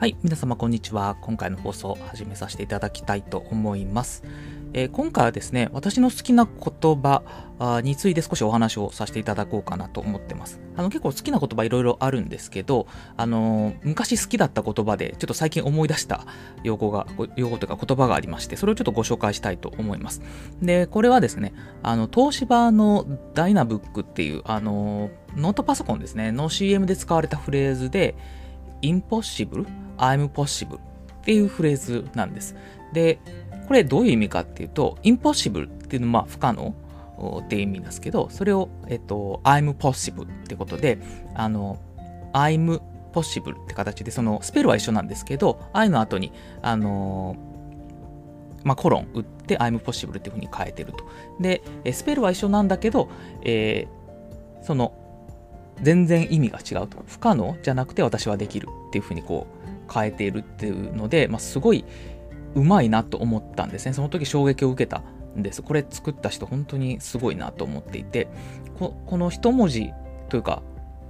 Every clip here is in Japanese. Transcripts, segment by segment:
はい、皆様こんにちは。今回の放送を始めさせていただきたいと思います。えー、今回はですね、私の好きな言葉について少しお話をさせていただこうかなと思ってます。あの結構好きな言葉いろいろあるんですけど、あのー、昔好きだった言葉で、ちょっと最近思い出した用語が、用語というか言葉がありまして、それをちょっとご紹介したいと思います。で、これはですね、あの、東芝のダイナブックっていう、あのー、ノートパソコンですね、の CM で使われたフレーズで、impossible I'm possible っていうフレーズなんです。で、これどういう意味かっていうと、impossible っていうのは不可能っていう意味ですけど、それを、えっと、I'm possible ってことで、あの、I'm possible って形で、そのスペルは一緒なんですけど、I の後に、あのまあ、コロン打って I'm possible っていうふうに変えてると。で、スペルは一緒なんだけど、えー、その全然意味が違うと。不可能じゃなくて私はできるっていうふうにこう変えているっていうので、まあ、すごいうまいなと思ったんですね。その時衝撃を受けたんです。これ作った人本当にすごいなと思っていて、この一文字というか、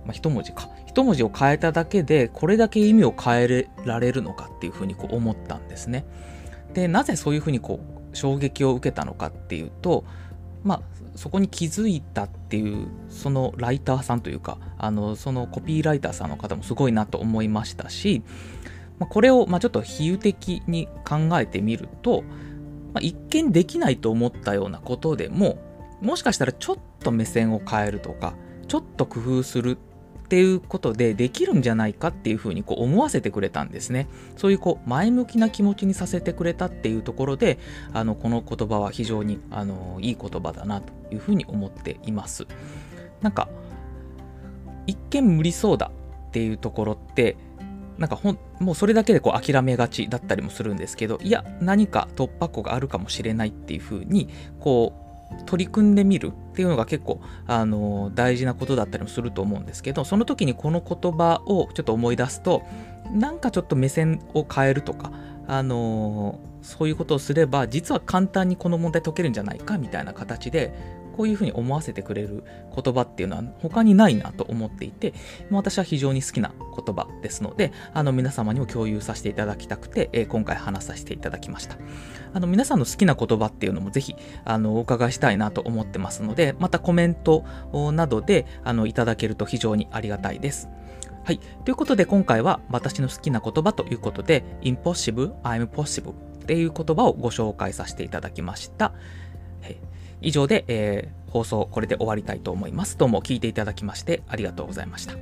まあ、一文字か。一文字を変えただけで、これだけ意味を変えられるのかっていうふうにこう思ったんですね。で、なぜそういうふうにこう衝撃を受けたのかっていうと、まあ、そこに気づいたっていうそのライターさんというかあのそのコピーライターさんの方もすごいなと思いましたしまあ、これをまあちょっと比喩的に考えてみると、まあ、一見できないと思ったようなことでももしかしたらちょっと目線を変えるとかちょっと工夫するっていうことでできるんじゃないかっていうふうにこう思わせてくれたんですね。そういうこう前向きな気持ちにさせてくれたっていうところであのこの言葉は非常にあのいい言葉だなというふうに思っています。なんか一見無理そうだっていうところってなんかほんもうそれだけでこう諦めがちだったりもするんですけどいや何か突破口があるかもしれないっていうふうにこう取り組んでみるっていうのが結構あの大事なことだったりもすると思うんですけどその時にこの言葉をちょっと思い出すとなんかちょっと目線を変えるとかあのそういうことをすれば実は簡単にこの問題解けるんじゃないかみたいな形でこういうふうに思わせてくれる言葉っていうのは他にないなと思っていて、私は非常に好きな言葉ですので、あの皆様にも共有させていただきたくて、え今回話させていただきました。あの皆さんの好きな言葉っていうのもぜひあのお伺いしたいなと思ってますので、またコメントなどであのいただけると非常にありがたいです。はい。ということで今回は私の好きな言葉ということで impossible, I'm possible っていう言葉をご紹介させていただきました。はい、以上で、えー、放送これで終わりたいと思います。どうも聞いていただきましてありがとうございました。